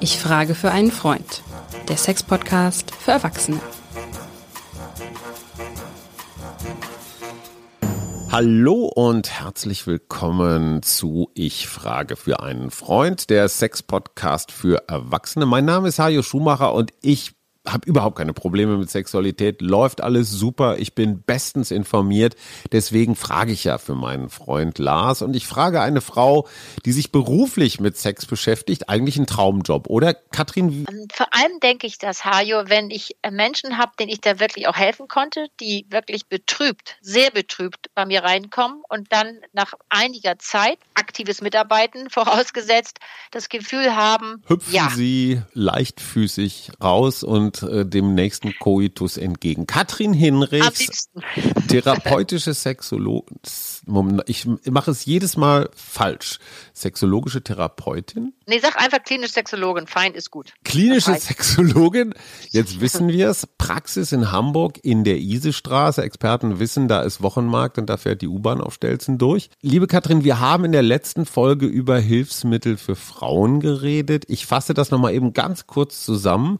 Ich frage für einen Freund. Der Sex-Podcast für Erwachsene. Hallo und herzlich willkommen zu Ich frage für einen Freund, der Sex-Podcast für Erwachsene. Mein Name ist Hajo Schumacher und ich habe überhaupt keine Probleme mit Sexualität, läuft alles super, ich bin bestens informiert. Deswegen frage ich ja für meinen Freund Lars und ich frage eine Frau, die sich beruflich mit Sex beschäftigt, eigentlich ein Traumjob, oder Katrin? Ähm, vor allem denke ich das, Hajo, wenn ich äh, Menschen habe, denen ich da wirklich auch helfen konnte, die wirklich betrübt, sehr betrübt bei mir reinkommen und dann nach einiger Zeit aktives Mitarbeiten vorausgesetzt das Gefühl haben, hüpfen ja. sie leichtfüßig raus und äh, dem nächsten Koitus entgegen. Katrin Hinrichs, therapeutische Sexologin. Ich mache es jedes Mal falsch. Sexologische Therapeutin? Nee, sag einfach klinische Sexologin. Fein ist gut. Klinische Sexologin. Jetzt wissen wir es. Praxis in Hamburg in der Isestraße. Experten wissen, da ist Wochenmarkt und da fährt die U-Bahn auf Stelzen durch. Liebe Katrin, wir haben in der letzten Folge über Hilfsmittel für Frauen geredet. Ich fasse das nochmal eben ganz kurz zusammen.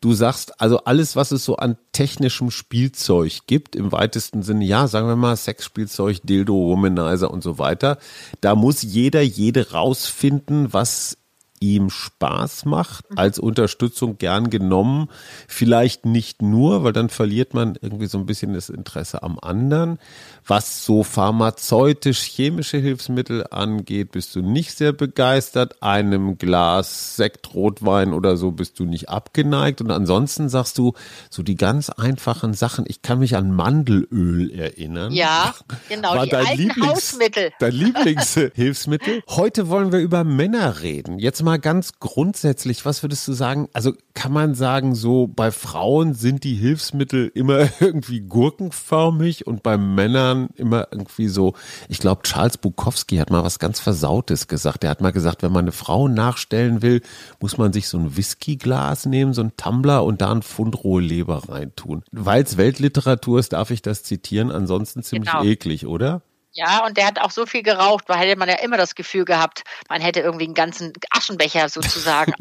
Du sagst, also alles, was es so an technischem Spielzeug gibt, im weitesten Sinne, ja, sagen wir mal Sexspielzeug, Dildo, Womanizer und so weiter, da muss jeder, jede rausfinden, was ihm Spaß macht, mhm. als Unterstützung gern genommen. Vielleicht nicht nur, weil dann verliert man irgendwie so ein bisschen das Interesse am anderen. Was so pharmazeutisch-chemische Hilfsmittel angeht, bist du nicht sehr begeistert. Einem Glas Sekt, Rotwein oder so bist du nicht abgeneigt. Und ansonsten sagst du so die ganz einfachen Sachen. Ich kann mich an Mandelöl erinnern. Ja, genau. War die dein alten Lieblings, Hausmittel. Dein Lieblingshilfsmittel. Heute wollen wir über Männer reden. Jetzt mal ganz grundsätzlich, was würdest du sagen? Also kann man sagen, so bei Frauen sind die Hilfsmittel immer irgendwie gurkenförmig und bei Männern immer irgendwie so. Ich glaube, Charles Bukowski hat mal was ganz Versautes gesagt. Er hat mal gesagt, wenn man eine Frau nachstellen will, muss man sich so ein Whiskyglas nehmen, so ein Tumbler und da ein Pfund rohe Leber reintun. Weil es Weltliteratur ist, darf ich das zitieren. Ansonsten ziemlich genau. eklig, oder? Ja, und der hat auch so viel geraucht, weil hätte man ja immer das Gefühl gehabt, man hätte irgendwie einen ganzen Aschenbecher sozusagen,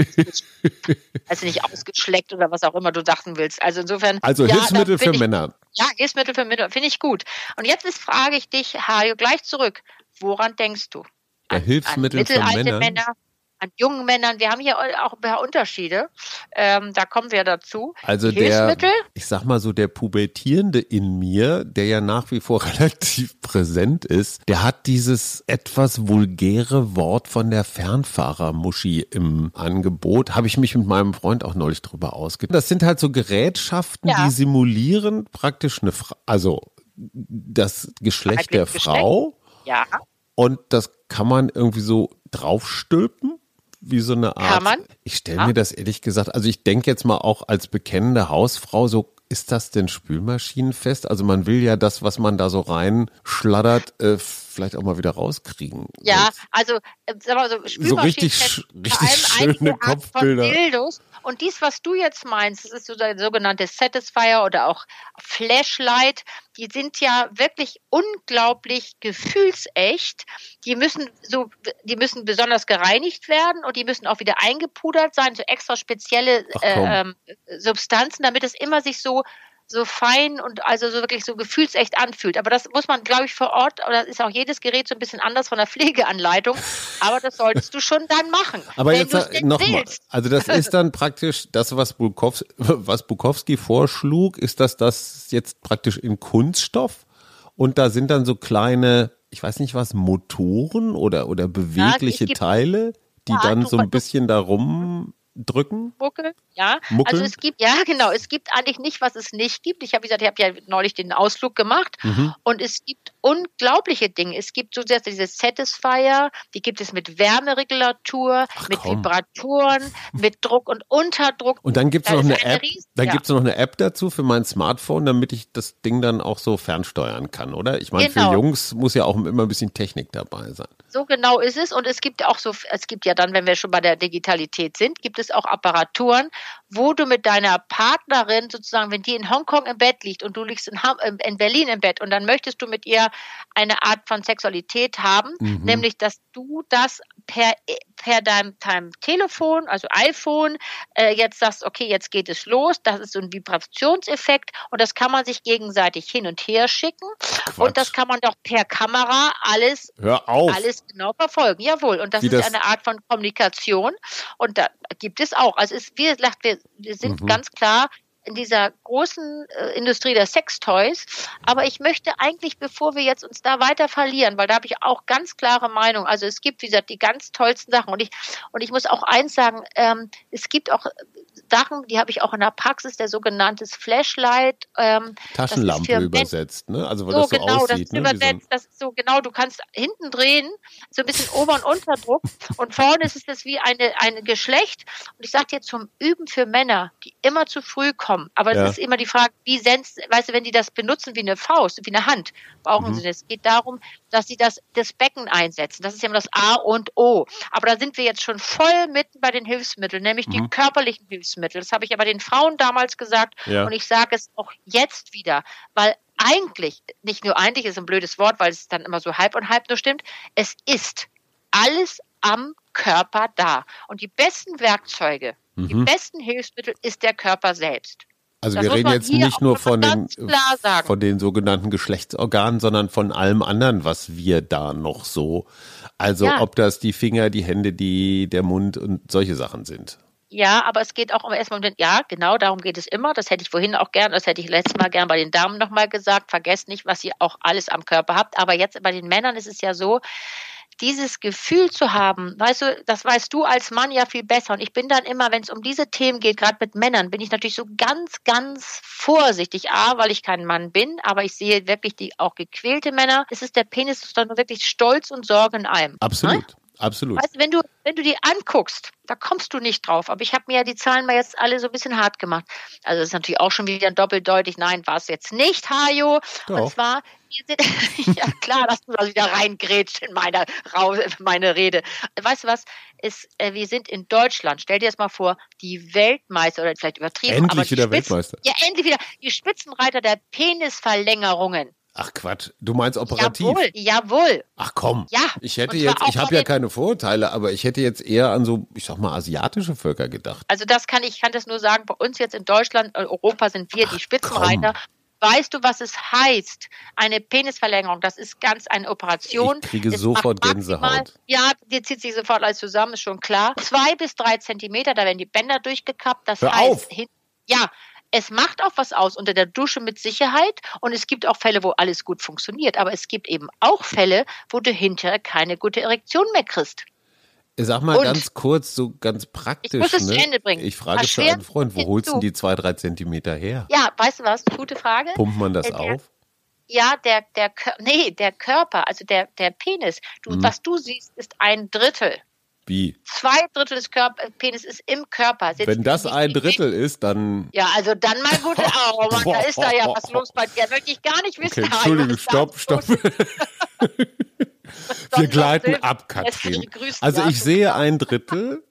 also nicht ausgeschleckt oder was auch immer du dachten willst. Also insofern. Also ja, Hilfsmittel für ich, Männer. Ja, Hilfsmittel für Männer, finde ich gut. Und jetzt ist, frage ich dich, Hajo, gleich zurück. Woran denkst du? An, ja, Hilfsmittel an für Männer. Männer an jungen Männern. Wir haben hier auch ein paar Unterschiede. Ähm, da kommen wir dazu. Also der, ich sag mal so, der Pubertierende in mir, der ja nach wie vor relativ präsent ist, der hat dieses etwas vulgäre Wort von der Fernfahrermuschi im Angebot. Habe ich mich mit meinem Freund auch neulich drüber ausgetauscht. Das sind halt so Gerätschaften, ja. die simulieren praktisch eine, Fra also das Geschlecht der Frau. Ja. Und das kann man irgendwie so draufstülpen wie so eine Art. Kann man? Ich stelle ja. mir das ehrlich gesagt, also ich denke jetzt mal auch als bekennende Hausfrau so, ist das denn spülmaschinenfest? Also man will ja das, was man da so reinschladdert, äh, vielleicht auch mal wieder rauskriegen. Ja, also, äh, sag mal so, so richtig, richtig schöne Kopfbilder. Und dies, was du jetzt meinst, das ist so der sogenannte Satisfier oder auch Flashlight, die sind ja wirklich unglaublich gefühlsecht. Die müssen so, die müssen besonders gereinigt werden und die müssen auch wieder eingepudert sein, so extra spezielle äh, ähm, Substanzen, damit es immer sich so so fein und also so wirklich so gefühlsecht anfühlt. Aber das muss man, glaube ich, vor Ort, oder ist auch jedes Gerät so ein bisschen anders von der Pflegeanleitung, aber das solltest du schon dann machen. Aber jetzt nochmal, also das ist dann praktisch das, was Bukowski, was Bukowski vorschlug, ist das das jetzt praktisch in Kunststoff und da sind dann so kleine, ich weiß nicht was, Motoren oder, oder bewegliche ja, Teile, die ja, dann so ein bisschen darum drücken? Muckel, ja. Muckeln? Also es gibt, ja genau, es gibt eigentlich nicht, was es nicht gibt. Ich habe gesagt, ich habe ja neulich den Ausflug gemacht mhm. und es gibt unglaubliche Dinge. Es gibt so sehr diese Satisfier, die gibt es mit Wärmeregulatur, Ach, mit komm. Vibratoren, mit Druck und Unterdruck. Und dann gibt es noch eine, eine App, Riesen, dann ja. gibt es noch eine App dazu für mein Smartphone, damit ich das Ding dann auch so fernsteuern kann, oder? Ich meine, genau. für Jungs muss ja auch immer ein bisschen Technik dabei sein. So genau ist es. Und es gibt auch so, es gibt ja dann, wenn wir schon bei der Digitalität sind, gibt es auch Apparaturen, wo du mit deiner Partnerin sozusagen, wenn die in Hongkong im Bett liegt und du liegst in, in Berlin im Bett und dann möchtest du mit ihr eine Art von Sexualität haben, mhm. nämlich dass du das per, per deinem, deinem Telefon, also iPhone, äh, jetzt sagst, okay, jetzt geht es los, das ist so ein Vibrationseffekt und das kann man sich gegenseitig hin und her schicken Quatsch. und das kann man doch per Kamera alles, alles genau verfolgen. Jawohl, und das Wie ist das? eine Art von Kommunikation und da gibt es auch, also es, wir, wir, wir sind mhm. ganz klar in dieser großen äh, Industrie der Sextoys. Aber ich möchte eigentlich, bevor wir jetzt uns da weiter verlieren, weil da habe ich auch ganz klare Meinung. Also es gibt, wie gesagt, die ganz tollsten Sachen. Und ich, und ich muss auch eins sagen, ähm, es gibt auch Sachen, die habe ich auch in der Praxis, der sogenannte Flashlight. Ähm, Taschenlampe übersetzt, ne? Also weil so, das so genau, aussieht. Das ist ne? übersetzt, so das ist so genau, du kannst hinten drehen, so ein bisschen Ober- und Unterdruck und vorne ist es das wie eine, eine Geschlecht. Und ich sage dir zum Üben für Männer, die immer zu früh kommen, aber es ja. ist immer die Frage, wie sendst, weißt du, wenn die das benutzen wie eine Faust, wie eine Hand, brauchen mhm. sie das. Es geht darum, dass sie das, das Becken einsetzen. Das ist ja immer das A und O. Aber da sind wir jetzt schon voll mitten bei den Hilfsmitteln, nämlich mhm. die körperlichen Hilfsmittel. Das habe ich aber den Frauen damals gesagt ja. und ich sage es auch jetzt wieder, weil eigentlich, nicht nur eigentlich ist ein blödes Wort, weil es dann immer so halb und halb nur stimmt, es ist alles am Körper da. Und die besten Werkzeuge, mhm. die besten Hilfsmittel ist der Körper selbst. Also das wir reden jetzt nicht nur von den, von den sogenannten Geschlechtsorganen, sondern von allem anderen, was wir da noch so, also ja. ob das die Finger, die Hände, die, der Mund und solche Sachen sind. Ja, aber es geht auch erstmal um den, ja, genau, darum geht es immer. Das hätte ich vorhin auch gern, das hätte ich letztes Mal gern bei den Damen nochmal gesagt. Vergesst nicht, was ihr auch alles am Körper habt. Aber jetzt bei den Männern ist es ja so, dieses Gefühl zu haben, weißt du, das weißt du als Mann ja viel besser. Und ich bin dann immer, wenn es um diese Themen geht, gerade mit Männern, bin ich natürlich so ganz, ganz vorsichtig. A, weil ich kein Mann bin, aber ich sehe wirklich die auch gequälte Männer. Es ist der Penis, ist dann wirklich Stolz und Sorge in allem. Absolut. Ne? Absolut. Weißt, wenn du, wenn du die anguckst, da kommst du nicht drauf. Aber ich habe mir ja die Zahlen mal jetzt alle so ein bisschen hart gemacht. Also das ist natürlich auch schon wieder doppeldeutig. Nein, war es jetzt nicht, Hajo. Doch. Und zwar, ja klar, dass du da wieder reingrätscht in meine, meine Rede. Weißt du was? Ist, äh, wir sind in Deutschland. Stell dir das mal vor, die Weltmeister oder vielleicht übertrieben. Endlich aber wieder Spitzen, Weltmeister. Ja, endlich wieder. Die Spitzenreiter der Penisverlängerungen. Ach Quatsch, du meinst operativ? Jawohl, jawohl. Ach komm. Ja. Ich hätte jetzt, ich habe ja keine Vorurteile, aber ich hätte jetzt eher an so, ich sag mal, asiatische Völker gedacht. Also das kann ich, kann das nur sagen, bei uns jetzt in Deutschland, Europa sind wir Ach, die Spitzenreiter. Komm. Weißt du, was es heißt? Eine Penisverlängerung, das ist ganz eine Operation. Ich kriege das sofort Gänsehaut. Ja, die zieht sich sofort alles zusammen, ist schon klar. Zwei bis drei Zentimeter, da werden die Bänder durchgekappt. Das Hör heißt, auf. Hin, ja, es macht auch was aus unter der Dusche mit Sicherheit und es gibt auch Fälle, wo alles gut funktioniert, aber es gibt eben auch Fälle, wo du hinterher keine gute Erektion mehr kriegst. Sag mal und ganz kurz, so ganz praktisch. Ich muss es ne? zu Ende bringen. Ich frage für einen Freund, wo holst du die zwei, drei Zentimeter her? Ja, weißt du was? Gute Frage. Pumpt man das der, auf? Ja, der, der, nee, der Körper, also der, der Penis. Du, hm. Was du siehst, ist ein Drittel. Wie? Zwei Drittel des Körper, Penis ist im Körper. Sitzt Wenn das ein Drittel ist, dann. Ja, also dann mal gut. Oh Mann, da ist da ja was los bei dir. Möchte ich gar nicht wissen. Okay, Entschuldigung, stopp, stopp. Wir gleiten ab, Katrin. Also ich sehe ein Drittel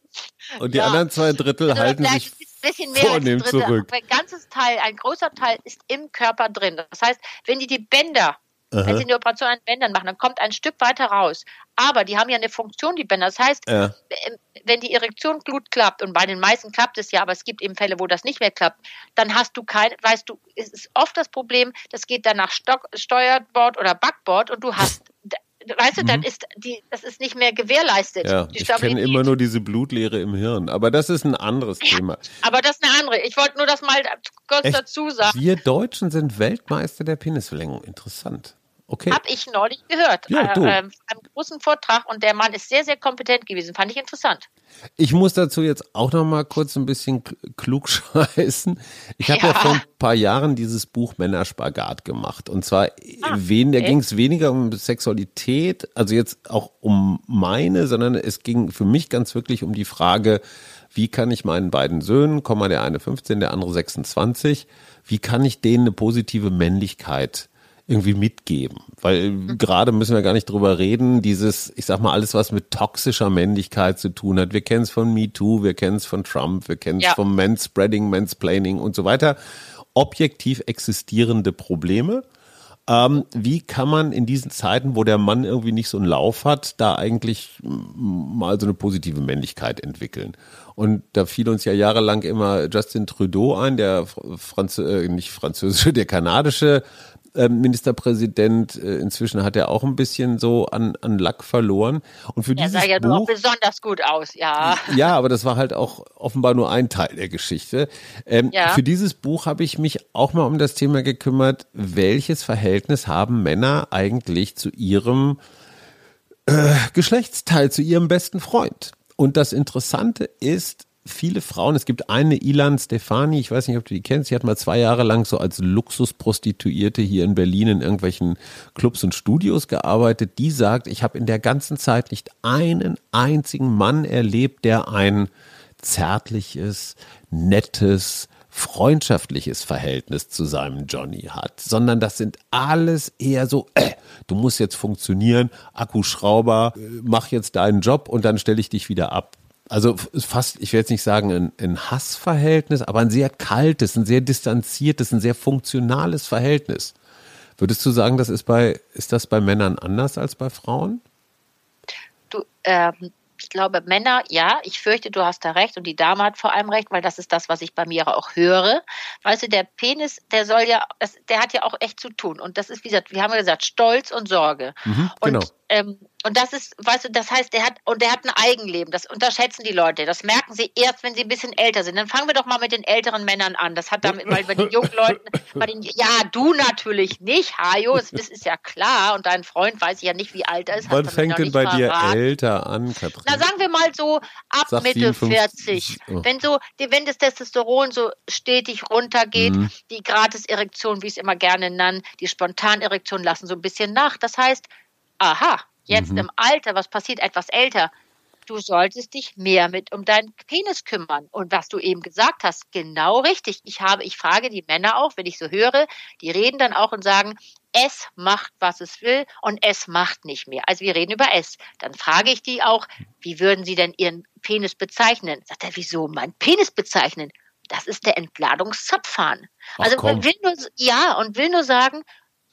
und die ja. anderen zwei Drittel also halten sich bisschen mehr vornehm als zurück. Ein ganzes Teil, ein großer Teil ist im Körper drin. Das heißt, wenn die die Bänder Aha. Wenn sie eine Operation an Bändern machen, dann kommt ein Stück weiter raus. Aber die haben ja eine Funktion, die Bänder. Das heißt, ja. wenn die Erektion gut klappt, und bei den meisten klappt es ja, aber es gibt eben Fälle, wo das nicht mehr klappt, dann hast du kein, weißt du, es ist oft das Problem, das geht dann nach Stock, Steuerbord oder Backbord und du hast weißt du, dann mhm. ist die, das ist nicht mehr gewährleistet. Ja, ich kenne immer nur diese Blutleere im Hirn, aber das ist ein anderes ja, Thema. Aber das ist eine andere. Ich wollte nur das mal kurz Echt? dazu sagen. Wir Deutschen sind Weltmeister der Penisverlängerung. Interessant. Okay. Habe ich neulich gehört. Ja, du. Äh, einem großen Vortrag und der Mann ist sehr, sehr kompetent gewesen. Fand ich interessant. Ich muss dazu jetzt auch noch mal kurz ein bisschen klug scheißen. Ich habe ja. ja. vor ein paar Jahren dieses Buch Männerspagat gemacht. Und zwar, ah, wen, da ging es weniger um Sexualität, also jetzt auch um meine, sondern es ging für mich ganz wirklich um die Frage, wie kann ich meinen beiden Söhnen, der eine 15, der andere 26, wie kann ich denen eine positive Männlichkeit irgendwie mitgeben. Weil Mhm. gerade müssen wir gar nicht drüber reden, dieses, ich sag mal, alles, was mit toxischer Männlichkeit zu tun hat. Wir kennen es von MeToo, wir kennen es von Trump, wir kennen es Ja. vom Manspreading, Mansplaining und so weiter. Objektiv existierende Probleme. Ähm, wie kann man in diesen Zeiten, wo der Mann irgendwie nicht so einen Lauf hat, da eigentlich mal so eine positive Männlichkeit entwickeln? Und da fiel uns ja jahrelang immer Justin Trudeau ein, der Franz äh, nicht französische, der kanadische Ministerpräsident. Äh, inzwischen hat er auch ein bisschen so an, an Lack verloren. Und für Er sah ja Buch, besonders gut aus, ja. ja, aber das war halt auch offenbar nur ein Teil der Geschichte. Ähm, Ja. Für dieses Buch habe ich mich auch mal um das Thema gekümmert, welches Verhältnis haben Männer eigentlich zu ihrem äh, Geschlechtsteil, zu ihrem besten Freund? Und das Interessante ist, viele Frauen, es gibt eine Ilan Stefani, ich weiß nicht, ob du die kennst, sie hat mal zwei Jahre lang so als Luxusprostituierte hier in Berlin in irgendwelchen Clubs und Studios gearbeitet, die sagt, ich habe in der ganzen Zeit nicht einen einzigen Mann erlebt, der ein zärtliches, nettes, freundschaftliches Verhältnis zu seinem Johnny hat, sondern das sind alles eher so, äh, du musst jetzt funktionieren, Akkuschrauber, äh, mach jetzt deinen Job und dann stelle ich dich wieder ab. Also fast, ich will jetzt nicht sagen ein, ein Hassverhältnis, aber ein sehr kaltes, ein sehr distanziertes, ein sehr funktionales Verhältnis. Würdest du sagen, das ist bei, ist das bei Männern anders als bei Frauen? Du, ähm, ich glaube, Männer, ja, ich fürchte, du hast da recht und die Dame hat vor allem recht, weil das ist das, was ich bei mir auch höre. Weißt du, der Penis, der soll ja, das, der hat ja auch echt zu tun. Und das ist, wie gesagt, wir haben ja gesagt, Stolz und Sorge. Mhm, und, genau. ähm, und das ist, weißt du, das heißt, der hat, und der hat ein Eigenleben. Das unterschätzen die Leute. Das merken sie erst, wenn sie ein bisschen älter sind. Dann fangen wir doch mal mit den älteren Männern an. Das hat damit, weil bei den jungen Leuten, bei den, ja, du natürlich nicht, Hajo, das ist, ja klar. Und dein Freund weiß ich ja nicht, wie alt er ist. Wann fängt denn bei dir verraten. älter an, Katrin? Na, sagen wir mal so ab Sag Mitte 57. 40. Oh. Wenn so, wenn das Testosteron so stetig runtergeht, Mhm. die Gratis-Erektion, wie ich es immer gerne nenne, die Spontanerektion lassen so ein bisschen nach. Das heißt, aha, jetzt Mhm. im Alter, was passiert, etwas älter, du solltest dich mehr mit um deinen Penis kümmern. Und was du eben gesagt hast, genau richtig. Ich habe, ich frage die Männer auch, wenn ich so höre, die reden dann auch und sagen, es macht, was es will und es macht nicht mehr. Also wir reden über es. Dann frage ich die auch, wie würden sie denn ihren Penis bezeichnen? Sagt er, wieso mein Penis bezeichnen? Das ist der Entladungszapfhahn. Also will nur, ja, und will nur sagen,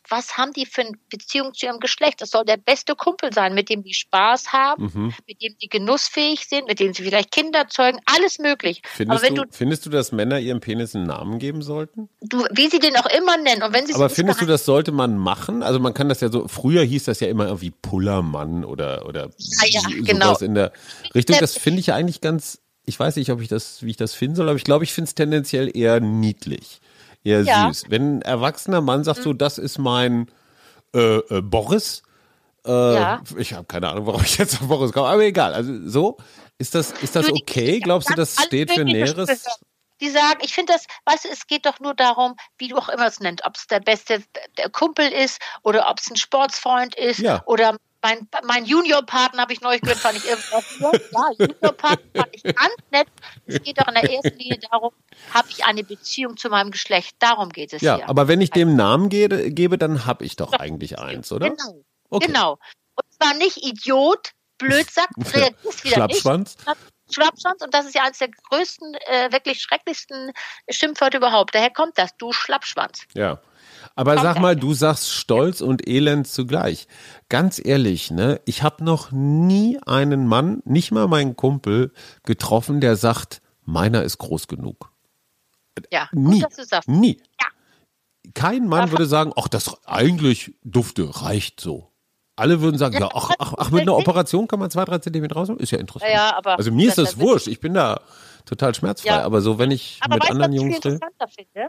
was haben die für eine Beziehung zu ihrem Geschlecht? Das soll der beste Kumpel sein, mit dem die Spaß haben, Mhm. mit dem sie genussfähig sind, mit dem sie vielleicht Kinder zeugen, alles möglich. Findest, du, du, findest du, dass Männer ihrem Penis einen Namen geben sollten? du, wie sie den auch immer nennen, und wenn sie Aber es findest du, das sollte man machen? Also man kann das ja so, früher hieß das ja immer irgendwie Pullermann oder, oder ja, sowas genau. in der Richtung. Das finde ich ja eigentlich ganz, ich weiß nicht, ob ich das, wie ich das finden soll, aber ich glaube, ich finde es tendenziell eher niedlich, eher Ja. süß. Wenn ein erwachsener Mann sagt so, das ist mein äh, äh, Boris, äh, Ja. ich habe keine Ahnung, warum ich jetzt auf Boris komme, aber egal. Also so, ist das, ist das okay? Glaubst du, das steht für Näheres? Die sagen, ich finde das, weißt du, es geht doch nur darum, wie du auch immer es nennt, ob es der beste der Kumpel ist oder ob es ein Sportsfreund ist Ja. oder mein, mein Juniorpartner habe ich neulich gehört, fand ich irgendwie ja, Juniorpartner fand ich ganz nett. Es geht doch in der ersten Linie darum, habe ich eine Beziehung zu meinem Geschlecht? Darum geht es Ja, hier. aber wenn ich dem Namen gebe, gebe dann habe ich doch eigentlich eins, oder? Genau. Okay. Genau. Und zwar nicht Idiot, Blödsack, reagierst wieder Schlappschwanz? nicht. Schlappschwanz. Und das ist ja eines der größten, äh, wirklich schrecklichsten Schimpfwörter überhaupt. Daher kommt das, du Schlappschwanz. Ja. Aber sag mal, du sagst Stolz und Elend zugleich. Ganz ehrlich, ne? Ich habe noch nie einen Mann, nicht mal meinen Kumpel, getroffen, der sagt, meiner ist groß genug. Ja, Nie. gut, dass du sagst. Nie. Ja. Kein Mann würde sagen, ach, das eigentlich dufte, reicht so. Alle würden sagen, ja, ach, ach, ach, mit einer Operation kann man zwei, drei Zentimeter raus. Ist ja interessant. Ja, ja, aber- also mir ist das- wurscht. Ich bin da total schmerzfrei. Aber so, wenn ich Aber mit weißt anderen was ich Jungs viel rede. interessanter finde?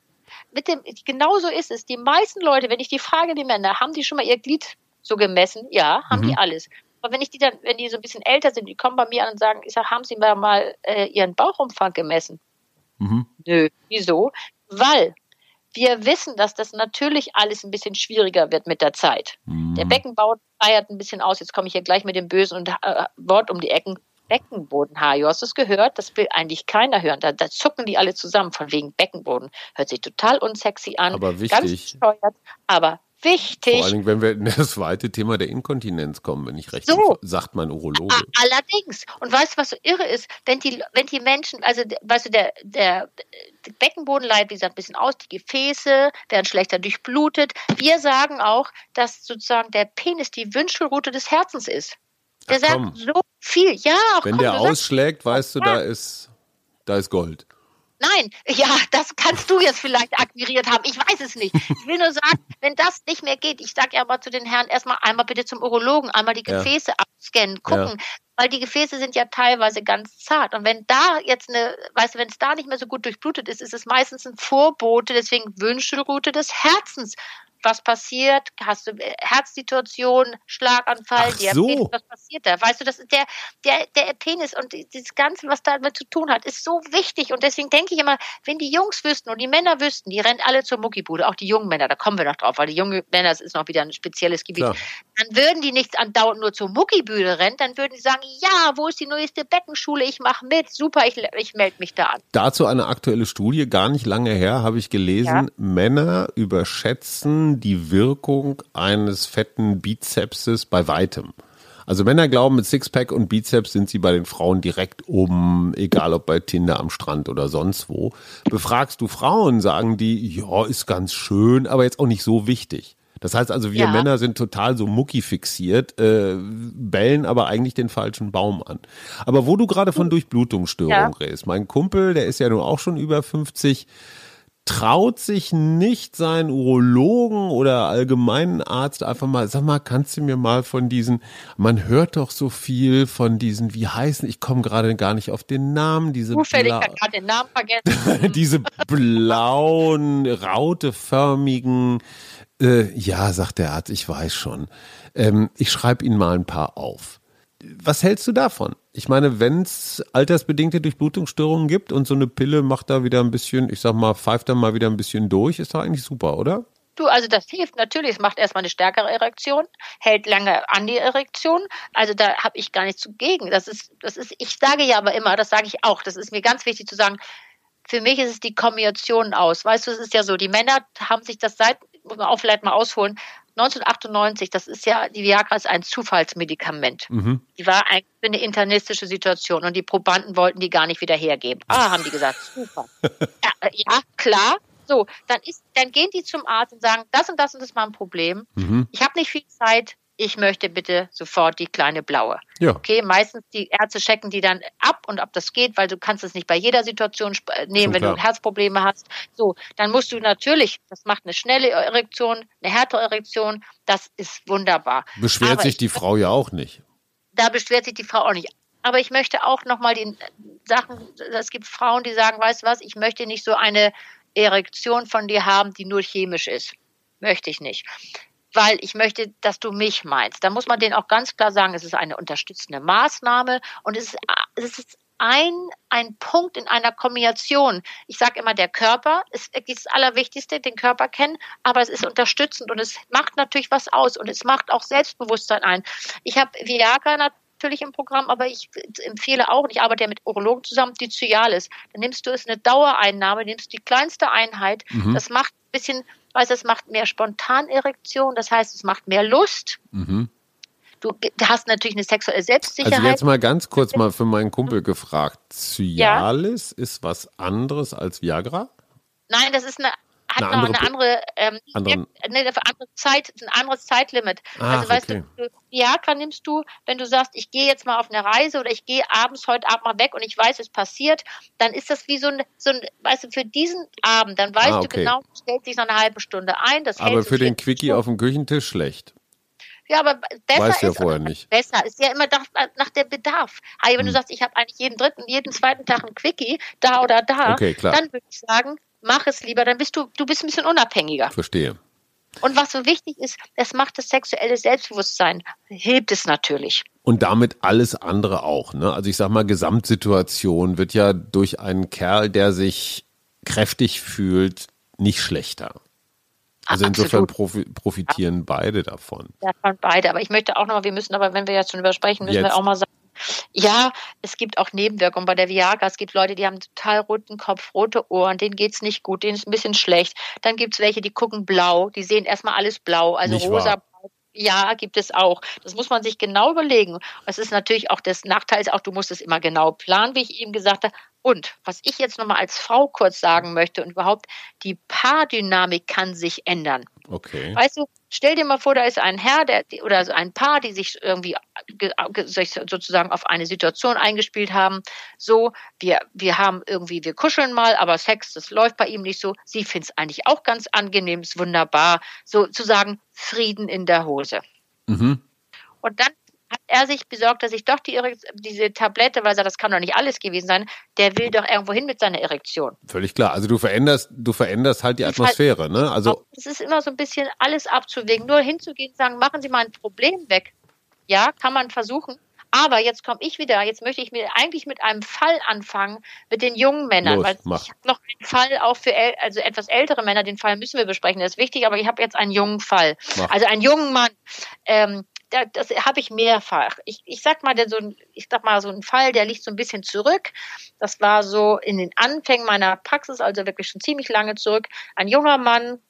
Mit dem, genau so ist es. Die meisten Leute, wenn ich die frage, die Männer, haben die schon mal ihr Glied so gemessen? Ja, haben Mhm. die alles. Aber wenn ich die dann, wenn die so ein bisschen älter sind, die kommen bei mir an und sagen, ich sage, haben sie mal, mal äh, ihren Bauchumfang gemessen? Mhm. Nö. Wieso? Weil wir wissen, dass das natürlich alles ein bisschen schwieriger wird mit der Zeit. Mhm. Der Beckenbau eiert ein bisschen aus. Jetzt komme ich hier gleich mit dem bösen und, äh, Wort um die Ecken. Beckenbodenhaar, hast du es gehört? Das will eigentlich keiner hören. Da, da zucken die alle zusammen von wegen Beckenboden. Hört sich total unsexy an. Aber Ganz wichtig. bescheuert, aber wichtig. Vor allen Dingen, wenn wir in das zweite Thema der Inkontinenz kommen, wenn ich recht so. sagt mein Urologe. Allerdings. Und weißt du, was so irre ist? Wenn die, wenn die Menschen, also weißt du, der, der, der Beckenboden leidet, wie gesagt, ein bisschen aus, die Gefäße werden schlechter durchblutet. Wir sagen auch, dass sozusagen der Penis die Wünschelrute des Herzens ist. Der Ach, sagt so viel. Ja, Wenn komm, der ausschlägt, sagst, weißt du, ja. da ist, da ist Gold. Nein, ja, das kannst du jetzt vielleicht akquiriert haben. Ich weiß es nicht. Ich will nur sagen, wenn das nicht mehr geht, ich sage ja mal zu den Herren erstmal einmal bitte zum Urologen, einmal die Gefäße ja. abscannen, gucken, ja. weil die Gefäße sind ja teilweise ganz zart. Und wenn da jetzt eine, weißt du, wenn es da nicht mehr so gut durchblutet ist, ist es meistens ein Vorbote, deswegen Wünschelroute des Herzens was passiert? Hast du äh, Herzsituation, Schlaganfall, Ach Diabetes, so. was passiert da? Weißt du, das der, der, der Penis und das Ganze, was damit zu tun hat, ist so wichtig. Und deswegen denke ich immer, wenn die Jungs wüssten und die Männer wüssten, die rennen alle zur Muckibude, auch die jungen Männer, da kommen wir noch drauf, weil die jungen Männer, das ist noch wieder ein spezielles Gebiet. Klar. Dann würden die nicht andauernd nur zur Muckibude rennen, dann würden die sagen, ja, wo ist die neueste Beckenschule? Ich mache mit, super, ich, ich melde mich da an. Dazu eine aktuelle Studie, gar nicht lange her, habe ich gelesen, ja? Männer überschätzen die Wirkung eines fetten Bizepses bei weitem. Also Männer glauben, mit Sixpack und Bizeps sind sie bei den Frauen direkt oben, egal ob bei Tinder am Strand oder sonst wo. Befragst du Frauen, sagen die, ja, ist ganz schön, aber jetzt auch nicht so wichtig. Das heißt also, wir ja. Männer sind total so mucki fixiert, äh, bellen aber eigentlich den falschen Baum an. Aber wo du gerade von Durchblutungsstörung ja. redest, mein Kumpel, der ist ja nun auch schon über 50, traut sich nicht seinen Urologen oder allgemeinen Arzt einfach mal, sag mal, kannst du mir mal von diesen, man hört doch so viel von diesen, wie heißen, ich komme gerade gar nicht auf den Namen, diese Zufällig gerade den Namen vergessen. diese blauen, rauteförmigen, äh, ja, sagt der Arzt, ich weiß schon. Ähm, ich schreibe Ihnen mal ein paar auf. Was hältst du davon? Ich meine, wenn es altersbedingte Durchblutungsstörungen gibt und so eine Pille macht da wieder ein bisschen, ich sag mal, pfeift da mal wieder ein bisschen durch, ist doch eigentlich super, oder? Du, also das hilft natürlich. Es macht erstmal eine stärkere Erektion, hält lange an die Erektion. Also da habe ich gar nichts zugegen. Das ist, das ist, ich sage ja aber immer, das sage ich auch, das ist mir ganz wichtig zu sagen, für mich ist es die Kombination aus. Weißt du, es ist ja so, die Männer haben sich das seit, muss man auch vielleicht mal ausholen, 1998, das ist ja, die Viagra ist ein Zufallsmedikament. Mhm. Die war eigentlich für eine internistische Situation und die Probanden wollten die gar nicht wieder hergeben. Ah, haben die gesagt, super. ja, äh, ja, klar. So, dann ist, dann gehen die zum Arzt und sagen, das und das und das ist mein Problem. Mhm. Ich habe nicht viel Zeit ich möchte bitte sofort die kleine blaue. Ja. Okay, meistens die Ärzte checken die dann ab und ob das geht, weil du kannst es nicht bei jeder Situation äh, nehmen, so wenn klar. du Herzprobleme hast. So, dann musst du natürlich, das macht eine schnelle Erektion, eine härtere Erektion, das ist wunderbar. Beschwert Aber sich die Frau ja auch nicht. Da beschwert sich die Frau auch nicht. Aber ich möchte auch nochmal die Sachen, es gibt Frauen, die sagen, weißt du was, ich möchte nicht so eine Erektion von dir haben, die nur chemisch ist. Möchte ich nicht weil ich möchte, dass du mich meinst. Da muss man denen auch ganz klar sagen, es ist eine unterstützende Maßnahme und es ist, es ist ein, ein Punkt in einer Kombination. Ich sage immer, der Körper ist das Allerwichtigste, den Körper kennen, aber es ist unterstützend und es macht natürlich was aus und es macht auch Selbstbewusstsein ein. Ich habe Viagra natürlich im Programm, aber ich empfehle auch, und ich arbeite ja mit Urologen zusammen, die Cialis. Dann nimmst du es eine Dauereinnahme, nimmst die kleinste Einheit. Mhm. Das macht ein bisschen Weißt es macht mehr Spontanerektion, das heißt, es macht mehr Lust. Mhm. Du hast natürlich eine sexuelle Selbstsicherheit. Also jetzt mal ganz kurz mal für meinen Kumpel gefragt. Cialis ja. ist was anderes als Viagra? Nein, das ist eine hat eine noch andere, eine andere, ähm, andere, eine andere Zeit, ein anderes Zeitlimit. Ah, also weißt okay. du, Viagra nimmst du, wenn du sagst, ich gehe jetzt mal auf eine Reise oder ich gehe abends heute Abend mal weg und ich weiß, es passiert, dann ist das wie so ein, so ein weißt du, für diesen Abend, dann weißt ah, okay. du genau, stellt sich noch eine halbe Stunde ein. Das aber für den Quickie auf dem Küchentisch schlecht. Ja, aber besser Weiß ja ist vorher nicht. besser. Ist ja immer nach, nach der Bedarf. Aber wenn hm. du sagst, ich habe eigentlich jeden dritten, jeden zweiten Tag ein Quickie, da oder da, okay, dann würde ich sagen, mach es lieber, dann bist du, du bist ein bisschen unabhängiger. Verstehe. Und was so wichtig ist, es macht das sexuelle Selbstbewusstsein, hebt es natürlich. Und damit alles andere auch. Ne? Also ich sag mal, Gesamtsituation wird ja durch einen Kerl, der sich kräftig fühlt, nicht schlechter. Also insofern profi profitieren beide davon. Davon beide. Aber ich möchte auch noch mal, wir müssen aber, wenn wir jetzt schon übersprechen, müssen jetzt. wir auch mal sagen, Ja, es gibt auch Nebenwirkungen bei der Viagra. Es gibt Leute, die haben total roten Kopf, rote Ohren, denen geht's nicht gut, denen ist ein bisschen schlecht. Dann gibt's welche, die gucken blau, die sehen erstmal alles blau, also Nicht rosa. wahr? Ja, gibt es auch. Das muss man sich genau überlegen. Es ist natürlich auch das Nachteil ist auch, du musst es immer genau planen, wie ich eben gesagt habe. Und was ich jetzt nochmal als Frau kurz sagen möchte und überhaupt, die Paardynamik kann sich ändern. Okay. Weißt du, stell dir mal vor, da ist ein Herr der, oder so ein Paar, die sich irgendwie sozusagen auf eine Situation eingespielt haben. So, wir, wir haben irgendwie, wir kuscheln mal, aber Sex, das läuft bei ihm nicht so. Sie findet es eigentlich auch ganz angenehm, ist wunderbar. Sozusagen Frieden in der Hose. Mhm. Und dann er sich besorgt, dass ich doch die diese Tablette, weil er sagt, das kann doch nicht alles gewesen sein, der will doch irgendwo hin mit seiner Erektion. Völlig klar. Also du veränderst, du veränderst halt die Atmosphäre, ne? Also es ist immer so ein bisschen alles abzuwägen. Nur hinzugehen und sagen, machen Sie mal ein Problem weg. Ja, kann man versuchen. Aber jetzt komme ich wieder, jetzt möchte ich mir eigentlich mit einem Fall anfangen mit den jungen Männern, Los, weil mach. ich habe noch einen Fall auch für äl also etwas ältere Männer, den Fall müssen wir besprechen, das ist wichtig, aber ich habe jetzt einen jungen Fall. Mach. Also einen jungen Mann. Ähm, da, das habe ich mehrfach. Ich, ich sag mal, so ich sag mal, so ein Fall, der liegt so ein bisschen zurück. Das war so in den Anfängen meiner Praxis, also wirklich schon ziemlich lange zurück. Ein junger Mann,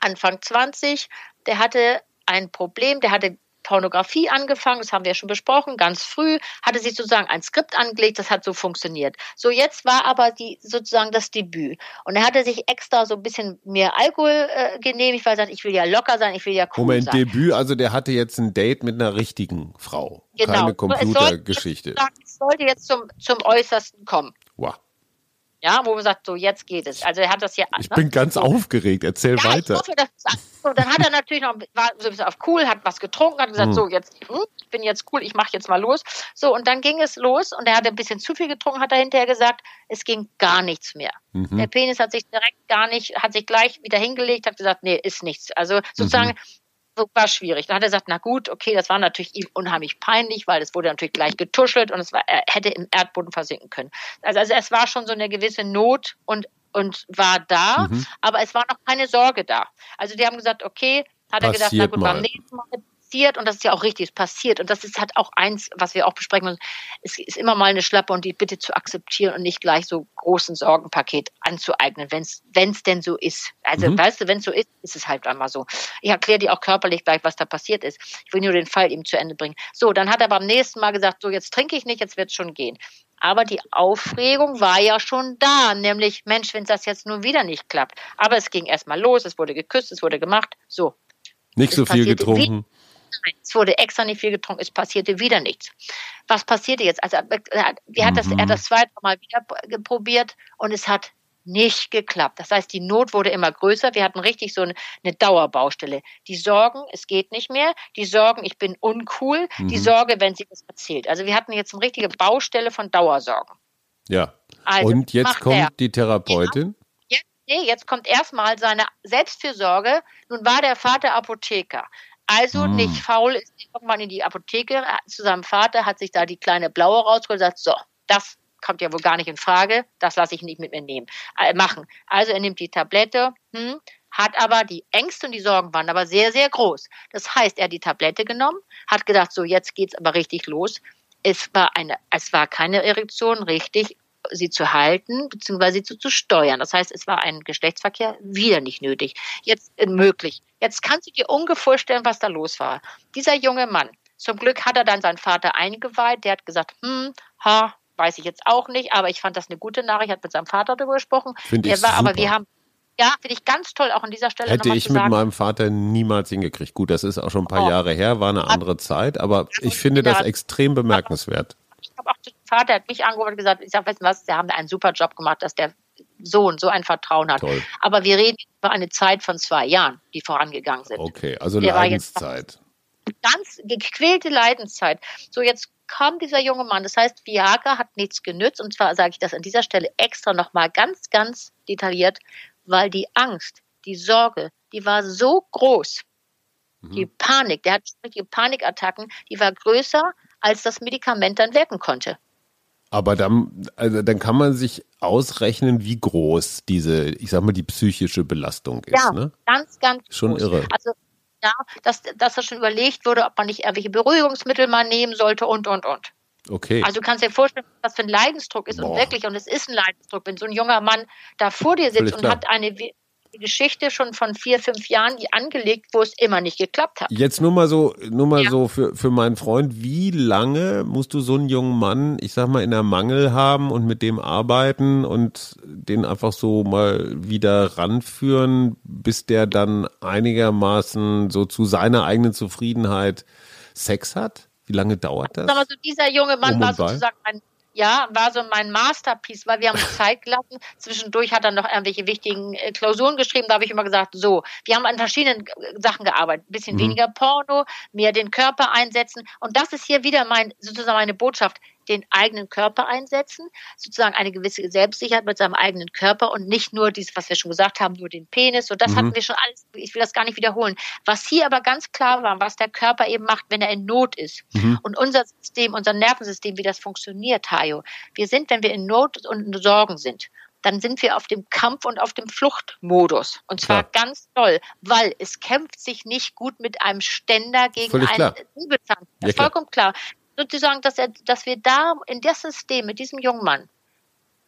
Anfang 20, der hatte ein Problem, der hatte Pornografie angefangen, das haben wir ja schon besprochen, ganz früh, hatte sich sozusagen ein Skript angelegt, das hat so funktioniert. So, jetzt war aber die sozusagen das Debüt. Und er hatte sich extra so ein bisschen mehr Alkohol äh, genehmigt, weil er sagt, ich will ja locker sein, ich will ja cool Moment, sein. Debüt, also der hatte jetzt ein Date mit einer richtigen Frau. Genau. Keine Nur es sollte Computergeschichte. Es sollte jetzt zum, zum Äußersten kommen. Wow. Ja, wo man sagt, so jetzt geht es. Also er hat das ja. Ich ne? bin ganz aufgeregt. Erzähl Ja, weiter. ich hoffe, dass so, dann hat er natürlich noch war so ein bisschen auf cool, hat was getrunken, hat gesagt, Hm. so jetzt, hm, ich bin jetzt cool, ich mache jetzt mal los. So und dann ging es los und er hatte ein bisschen zu viel getrunken, hat er hinterher gesagt, es ging gar nichts mehr. Der Mhm. Penis hat sich direkt gar nicht, hat sich gleich wieder hingelegt, hat gesagt, nee, ist nichts. Also sozusagen Mhm. War schwierig. Dann hat er gesagt, na gut, okay, das war natürlich ihm unheimlich peinlich, weil es wurde natürlich gleich getuschelt und es war, er hätte im Erdboden versinken können. Also, also es war schon so eine gewisse Not und und war da, Mhm. aber es war noch keine Sorge da. Also die haben gesagt, okay, hat er gedacht, na Passiert gut, mal. beim nächsten Mal passiert und das ist ja auch richtig, es passiert und das ist halt auch eins, was wir auch besprechen müssen. Es ist immer mal eine Schlappe und die bitte zu akzeptieren und nicht gleich so großen Sorgenpaket anzueignen, wenn es denn so ist. Also Mhm. weißt du, wenn es so ist, ist es halt einmal so. Ich erkläre dir auch körperlich gleich, was da passiert ist. Ich will nur den Fall ihm zu Ende bringen. So, dann hat er beim nächsten Mal gesagt, so jetzt trinke ich nicht, jetzt wird es schon gehen. Aber die Aufregung war ja schon da, nämlich, Mensch, wenn das jetzt nun wieder nicht klappt. Aber es ging erstmal los, es wurde geküsst, es wurde gemacht. So, Nicht so viel getrunken. Nein, es wurde extra nicht viel getrunken, es passierte wieder nichts. Was passierte jetzt? Also, er hat, er hat das, er hat das zweite Mal wieder probiert und es hat nicht geklappt. Das heißt, die Not wurde immer größer. Wir hatten richtig so eine, eine Dauerbaustelle. Die Sorgen, es geht nicht mehr. Die Sorgen, ich bin uncool. Die Mhm. Sorge, wenn sie das erzählt. Also wir hatten jetzt eine richtige Baustelle von Dauersorgen. Ja. Also, Und jetzt kommt er. die Therapeutin. Jetzt, nee, jetzt kommt erstmal seine Selbstfürsorge. Nun war der Vater Apotheker. Also Hm. nicht faul, ist irgendwann in die Apotheke äh, zu seinem Vater, hat sich da die kleine blaue rausgeholt und sagt, so, das kommt ja wohl gar nicht in Frage, das lasse ich nicht mit mir nehmen, äh, machen. Also er nimmt die Tablette, hm, hat aber die Ängste und die Sorgen waren aber sehr, sehr groß. Das heißt, er hat die Tablette genommen, hat gedacht, so jetzt geht's aber richtig los. Es war eine, es war keine Erektion, richtig, sie zu halten bzw. sie zu, zu steuern. Das heißt, es war ein Geschlechtsverkehr wieder nicht nötig. Jetzt äh, möglich. Jetzt kannst du dir ungefähr vorstellen, was da los war. Dieser junge Mann, zum Glück hat er dann seinen Vater eingeweiht. Der hat gesagt, hm, ha, weiß ich jetzt auch nicht, aber ich fand das eine gute Nachricht. Hat mit seinem Vater darüber gesprochen. Finde ich war, super. aber wir haben, ja, finde ich ganz toll, auch an dieser Stelle Hätte ich mit sagen. meinem Vater niemals hingekriegt. Gut, das ist auch schon ein paar Oh. Jahre her, war eine andere Zeit, aber ich finde das extrem bemerkenswert. ich habe auch Vater, hat mich angerufen und gesagt, ich sag, weißt du was, der haben einen super Job gemacht, dass der Sohn so ein Vertrauen hat. Toll. Aber wir reden über eine Zeit von zwei Jahren, die vorangegangen sind. Okay, also Der Leidenszeit. Ganz gequälte Leidenszeit. So, jetzt kam dieser junge Mann. Das heißt, Viagra hat nichts genützt. Und zwar sage ich das an dieser Stelle extra nochmal ganz, ganz detailliert, weil die Angst, die Sorge, die war so groß. Die Panik, der hat richtige Panikattacken, die war größer, als das Medikament dann wirken konnte. Aber dann, also dann kann man sich ausrechnen, wie groß diese, ich sag mal, die psychische Belastung ist. Ja, Ne? ganz, ganz Schon groß. irre. Also ja, dass, dass da schon überlegt wurde, ob man nicht irgendwelche Beruhigungsmittel mal nehmen sollte und, und, und. Okay. Also du kannst dir vorstellen, was für ein Leidensdruck ist Boah. und wirklich, und es ist ein Leidensdruck, wenn so ein junger Mann da vor dir Völlig sitzt und klar. hat eine Geschichte schon von vier, fünf Jahren angelegt, wo es immer nicht geklappt hat. Jetzt nur mal so, nur mal Ja. so für, für meinen Freund, wie lange musst du so einen jungen Mann, ich sag mal, in der Mangel haben und mit dem arbeiten und den einfach so mal wieder ranführen, bis der dann einigermaßen so zu seiner eigenen Zufriedenheit Sex hat? Wie lange dauert das? Sag mal so, dieser junge Mann Um war sozusagen mein, ja, war so mein Masterpiece, weil wir haben Zeit gelassen. Zwischendurch hat er noch irgendwelche wichtigen äh, Klausuren geschrieben. Da habe ich immer gesagt, so, wir haben an verschiedenen äh, Sachen gearbeitet. Ein bisschen Mhm. weniger Porno, mehr den Körper einsetzen. Und das ist hier wieder mein, sozusagen meine Botschaft. Den eigenen Körper einsetzen, sozusagen eine gewisse Selbstsicherheit mit seinem eigenen Körper und nicht nur dieses, was wir schon gesagt haben, nur den Penis. So, das Mhm. hatten wir schon alles. Ich will das gar nicht wiederholen. Was hier aber ganz klar war, was der Körper eben macht, wenn er in Not ist. Mhm. Und unser System, unser Nervensystem, wie das funktioniert, Hajo. Wir sind, wenn wir in Not und in Sorgen sind, dann sind wir auf dem Kampf- und auf dem Fluchtmodus. Und zwar Klar. ganz toll, weil es kämpft sich nicht gut mit einem Ständer gegen Völlig einen. Säbelzahn. Das Ja, ist klar. vollkommen klar. Sozusagen, dass, er, dass wir da in das System mit diesem jungen Mann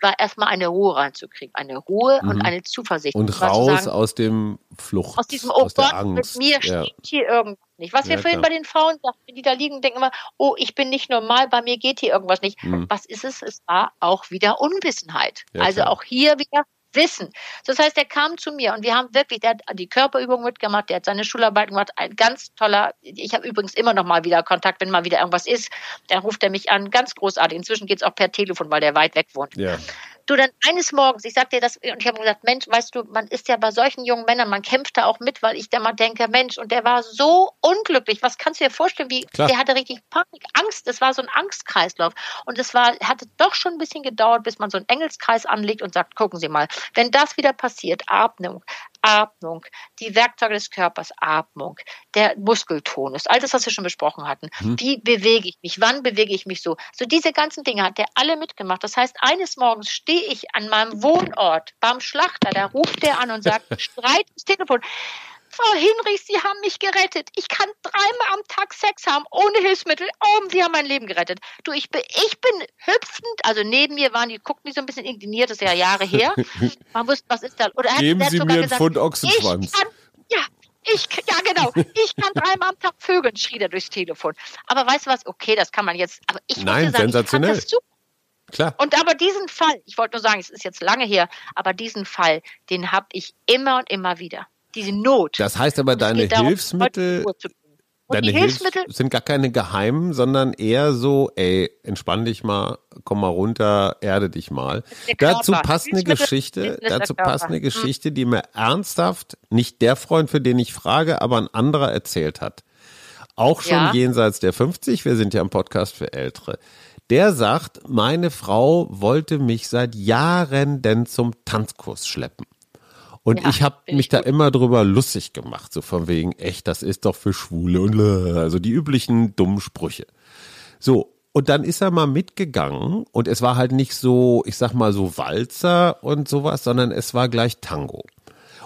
war erstmal eine Ruhe reinzukriegen. Eine Ruhe und eine Zuversicht. Mhm. Und raus sagen, aus dem Flucht, aus diesem, oh aus der Gott, Angst. mit mir ja. stimmt hier irgendwas nicht. Was wir Ja, vorhin klar. bei den Frauen sagten, die da liegen, denken immer, oh, ich bin nicht normal, bei mir geht hier irgendwas nicht. Mhm. Was ist es? Es war auch wieder Unwissenheit. Ja, also klar. auch hier wieder Wissen. Das heißt, er kam zu mir und wir haben wirklich, der hat die Körperübung mitgemacht, der hat seine Schularbeit gemacht, ein ganz toller, ich habe übrigens immer noch mal wieder Kontakt, wenn mal wieder irgendwas ist, dann ruft er mich an, ganz großartig. Inzwischen geht's auch per Telefon, weil der weit weg wohnt. Ja. Du, dann eines Morgens, ich sag dir das, und ich habe gesagt, Mensch, weißt du, man ist ja bei solchen jungen Männern, man kämpft da auch mit, weil ich da mal denke, Mensch, und der war so unglücklich. Was kannst du dir vorstellen, wie, Klar. der hatte richtig Panik, Angst, das war so ein Angstkreislauf. Und es war, hatte doch schon ein bisschen gedauert, bis man so einen Engelskreis anlegt und sagt, gucken Sie mal, wenn das wieder passiert, Atmung, Atmung, die Werkzeuge des Körpers, Atmung, der Muskeltonus, all das, was wir schon besprochen hatten. Wie bewege ich mich? Wann bewege ich mich so? So diese ganzen Dinge hat der alle mitgemacht. Das heißt, eines Morgens stehe ich an meinem Wohnort beim Schlachter, da ruft der an und sagt, streit ins Telefon. Frau Hinrichs, Sie haben mich gerettet. Ich kann dreimal am Tag Sex haben, ohne Hilfsmittel. Oh, Sie haben mein Leben gerettet. Du, ich bin, ich bin hüpfend, also neben mir waren die, guckten die so ein bisschen indigniert, das ist ja Jahre her. Man wusste, was ist da? Oder er Geben hat Sie mir einen gesagt, Pfund Ochsenschwanz. ich kann, ja, ich, ja, genau. Ich kann dreimal am Tag vögeln, schrie der durchs Telefon. Aber weißt du was? Okay, das kann man jetzt, aber ich Nein, sagen, sensationell. Ich fand das super. Klar. Und aber diesen Fall, ich wollte nur sagen, es ist jetzt lange her, aber diesen Fall, den habe ich immer und immer wieder. Diese Not. Das heißt aber, deine Hilfsmittel, deine Hilfsmittel, Hilfs sind gar keine geheimen, sondern eher so, ey, entspann dich mal, komm mal runter, erde dich mal. Dazu passt eine Geschichte, dazu passt eine Hm. Geschichte, die mir ernsthaft nicht der Freund, für den ich frage, aber ein anderer erzählt hat. Auch schon Ja. jenseits der 50, wir sind ja im Podcast für Ältere. Der sagt, meine Frau wollte mich seit Jahren denn zum Tanzkurs schleppen. Und Ja, ich habe mich ich da gut. immer drüber lustig gemacht, so von wegen, echt, das ist doch für Schwule und lä, also die üblichen dummen Sprüche. So, und dann ist er mal mitgegangen und es war halt nicht so, ich sag mal so Walzer und sowas, sondern es war gleich Tango.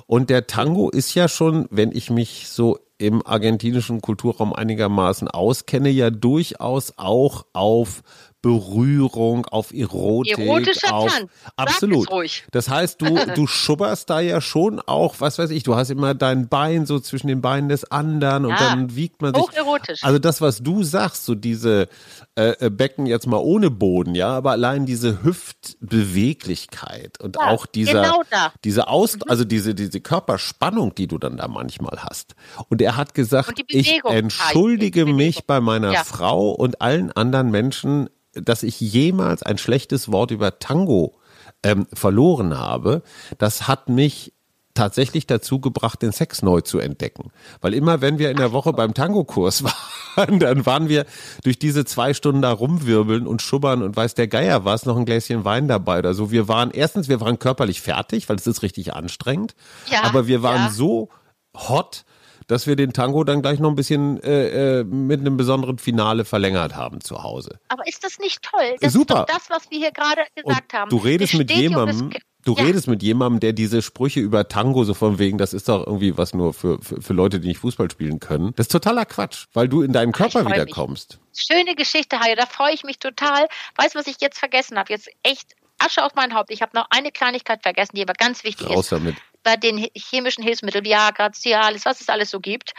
Und der Tango ist ja schon, wenn ich mich so im argentinischen Kulturraum einigermaßen auskenne, ja durchaus auch auf Berührung, auf Erotik, Erotischer auf Tanz. Absolut. Das heißt, du du schubberst da ja schon auch, was weiß ich, du hast immer dein Bein so zwischen den Beinen des anderen und Ja. dann wiegt man sich. Hocherotisch. Also das, was du sagst, so diese äh, äh, Becken jetzt mal ohne Boden, ja, aber allein diese Hüftbeweglichkeit und Ja, auch dieser genau. Mhm. diese Aus, also diese diese Körperspannung, die du dann da manchmal hast. Und er hat gesagt, ich entschuldige mich bei meiner Ja. Frau und allen anderen Menschen, dass ich jemals ein schlechtes Wort über Tango ähm, verloren habe. Das hat mich tatsächlich dazu gebracht, den Sex neu zu entdecken. Weil immer, wenn wir in der Woche beim Tango-Kurs waren, dann waren wir durch diese zwei Stunden da rumwirbeln und schubbern und weiß der Geier was, noch ein Gläschen Wein dabei oder so. Wir waren, erstens, wir waren körperlich fertig, weil es ist richtig anstrengend. Ja, aber wir waren ja. so hot, dass wir den Tango dann gleich noch ein bisschen äh, äh, mit einem besonderen Finale verlängert haben zu Hause. aber ist das nicht toll? Das Super. ist doch das, was wir hier gerade gesagt haben. du redest Es mit jemandem, Du Ja. redest mit jemandem, der diese Sprüche über Tango so von wegen, das ist doch irgendwie was nur für, für, für Leute, die nicht Fußball spielen können. Das ist totaler Quatsch, weil du in deinen Körper wiederkommst. Schöne Geschichte, Hajo, da freue ich mich total. Weißt du, was ich jetzt vergessen habe? Jetzt echt Asche auf mein Haupt. Ich habe noch eine Kleinigkeit vergessen, die aber ganz wichtig Raus ist. damit. Bei den he- chemischen Hilfsmitteln, Viagra, Cialis, was es alles so gibt.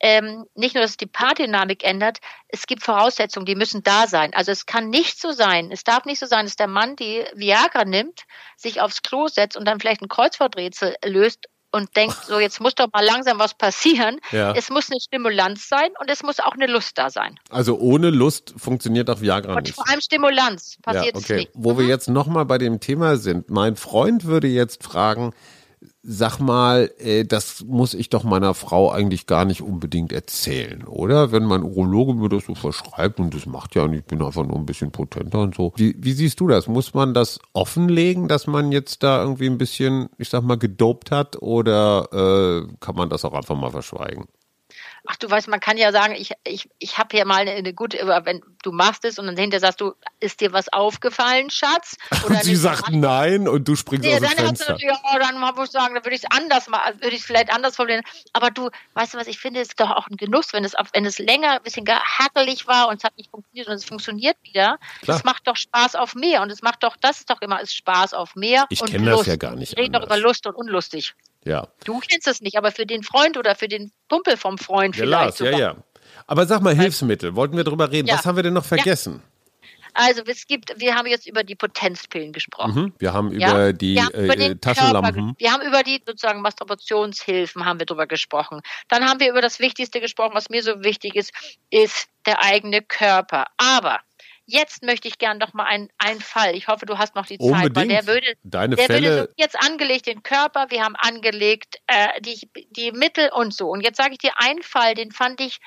Ähm, nicht nur, dass es die Paardynamik ändert, es gibt Voraussetzungen, die müssen da sein. Also es kann nicht so sein, es darf nicht so sein, dass der Mann die Viagra nimmt, sich aufs Klo setzt und dann vielleicht ein Kreuzworträtsel löst und denkt, so jetzt muss doch mal langsam was passieren. Ja. Es muss eine Stimulanz sein und es muss auch eine Lust da sein. Also ohne Lust funktioniert auch Viagra Und nicht. vor allem Stimulanz passiert ja, es okay. nicht. Wo wir jetzt nochmal bei dem Thema sind. Mein Freund würde jetzt fragen, sag mal, äh, das muss ich doch meiner Frau eigentlich gar nicht unbedingt erzählen, oder? Wenn mein Urologe mir das so verschreibt und das macht ja und ich bin einfach nur ein bisschen potenter und so. Wie, wie siehst du das? Muss man das offenlegen, dass man jetzt da irgendwie ein bisschen, ich sag mal, gedopt hat oder äh, kann man das auch einfach mal verschweigen? Ach, du weißt, man kann ja sagen, ich, ich, ich habe hier mal eine, eine gute, wenn du machst es und dann hinterher sagst du, ist dir was aufgefallen, Schatz? Und sie sagt nein und du springst Nee, aus dem dann hast du Fenster. natürlich, oh, dann muss ich sagen, dann würde ich es anders machen, würde ich es vielleicht anders formulieren. Aber du, weißt du was, ich finde, es ist doch auch ein Genuss, wenn es, wenn es länger ein bisschen hackelig war und es hat nicht funktioniert und es funktioniert wieder. Klar. Es macht doch Spaß auf mehr und es macht doch, das ist doch immer, ist Spaß auf mehr Ich und kenn das ja gar nicht Wir reden doch anders. über Lust und unlustig. Ja. Du kennst es nicht, aber für den Freund oder für den Kumpel vom Freund Ja, vielleicht Lars, ja, sogar. ja. Aber sag mal, Hilfsmittel, wollten wir drüber reden. Ja. Was haben wir denn noch vergessen? Also es gibt, wir haben jetzt über die Potenzpillen gesprochen. Mhm. Wir haben Ja, über die wir haben über äh, Taschenlampen. Körper, wir haben über die sozusagen Masturbationshilfen haben wir drüber gesprochen. Dann haben wir über das Wichtigste gesprochen, was mir so wichtig ist, ist der eigene Körper. Aber jetzt möchte ich gern noch mal einen, einen Fall. Ich hoffe, du hast noch die Zeit, weil Unbedingt. der würde, Deine der würde Fälle, so jetzt angelegt den Körper, wir haben angelegt äh, die, die Mittel und so. Und jetzt sage ich dir einen Fall, den fand ich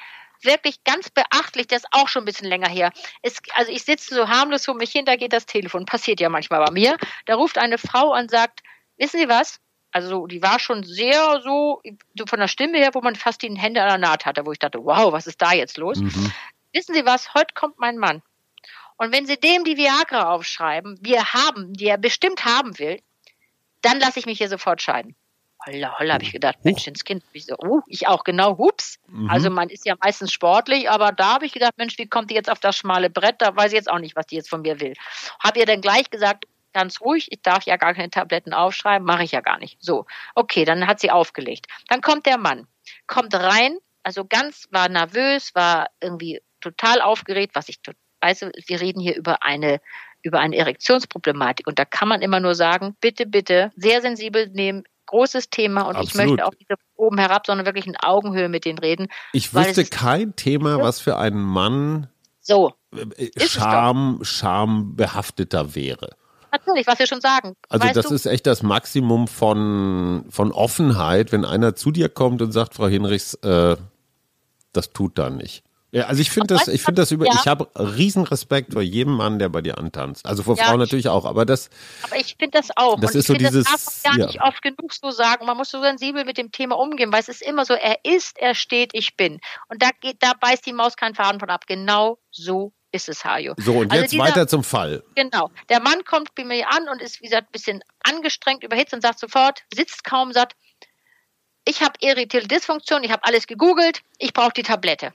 wirklich ganz beachtlich, der ist auch schon ein bisschen länger her. Es, also ich sitze so harmlos vor mich hin, da geht das Telefon, passiert ja manchmal bei mir. Da ruft eine Frau und sagt, wissen Sie was? Also so, die war schon sehr so, so von der Stimme her, wo man fast die Hände an der Naht hatte, wo ich dachte, wow, was ist da jetzt los? Mhm. Wissen Sie was? Heute kommt mein Mann. Und wenn Sie dem die Viagra aufschreiben, wir haben, die er bestimmt haben will, dann lasse ich mich hier sofort scheiden. Holla, holla, habe ich gedacht, Menschenskind. Ich so, uh, ich auch, genau, hups. Mhm. Also man ist ja meistens sportlich, aber da habe ich gedacht, Mensch, wie kommt die jetzt auf das schmale Brett? Da weiß ich jetzt auch nicht, was die jetzt von mir will. Habe ihr dann gleich gesagt, ganz ruhig, ich darf ja gar keine Tabletten aufschreiben, mache ich ja gar nicht. So, okay, dann hat sie aufgelegt. Dann kommt der Mann, kommt rein, also ganz, war nervös, war irgendwie total aufgeregt, was ich, to- du, wir reden hier über eine über eine Erektionsproblematik. Und da kann man immer nur sagen, bitte, bitte, sehr sensibel nehmen, großes Thema. Und ich Absolut. möchte auch nicht oben herab, sondern wirklich in Augenhöhe mit denen reden. ich wüsste kein Thema, was für einen Mann So, äh, doch. Scham, schambehafteter wäre. natürlich, was wir schon sagen. Also weißt das du, ist echt das Maximum von, von Offenheit, wenn einer zu dir kommt und sagt, Frau Hinrichs, äh, das tut da nicht. Ja, also ich finde das, ich finde das über, ja. ich habe riesen Respekt vor jedem Mann, der bei dir antanzt. Also vor Ja, Frauen ich- natürlich auch, aber das, aber ich finde das auch. Das und ist ich so dieses- das darf man gar ja. nicht oft genug so sagen. Man muss so sensibel mit dem Thema umgehen, weil es ist immer so, er ist, er steht, ich bin. Und da geht, da beißt die Maus keinen Faden von ab. Genau so ist es, Hajo. so und Also jetzt dieser- weiter zum Fall. Genau. Der Mann kommt bei mir an und ist, wie gesagt, ein bisschen angestrengt, überhitzt und sagt sofort, sitzt kaum, sagt, ich habe erectile Dysfunktion, ich habe alles gegoogelt, ich brauche die Tablette.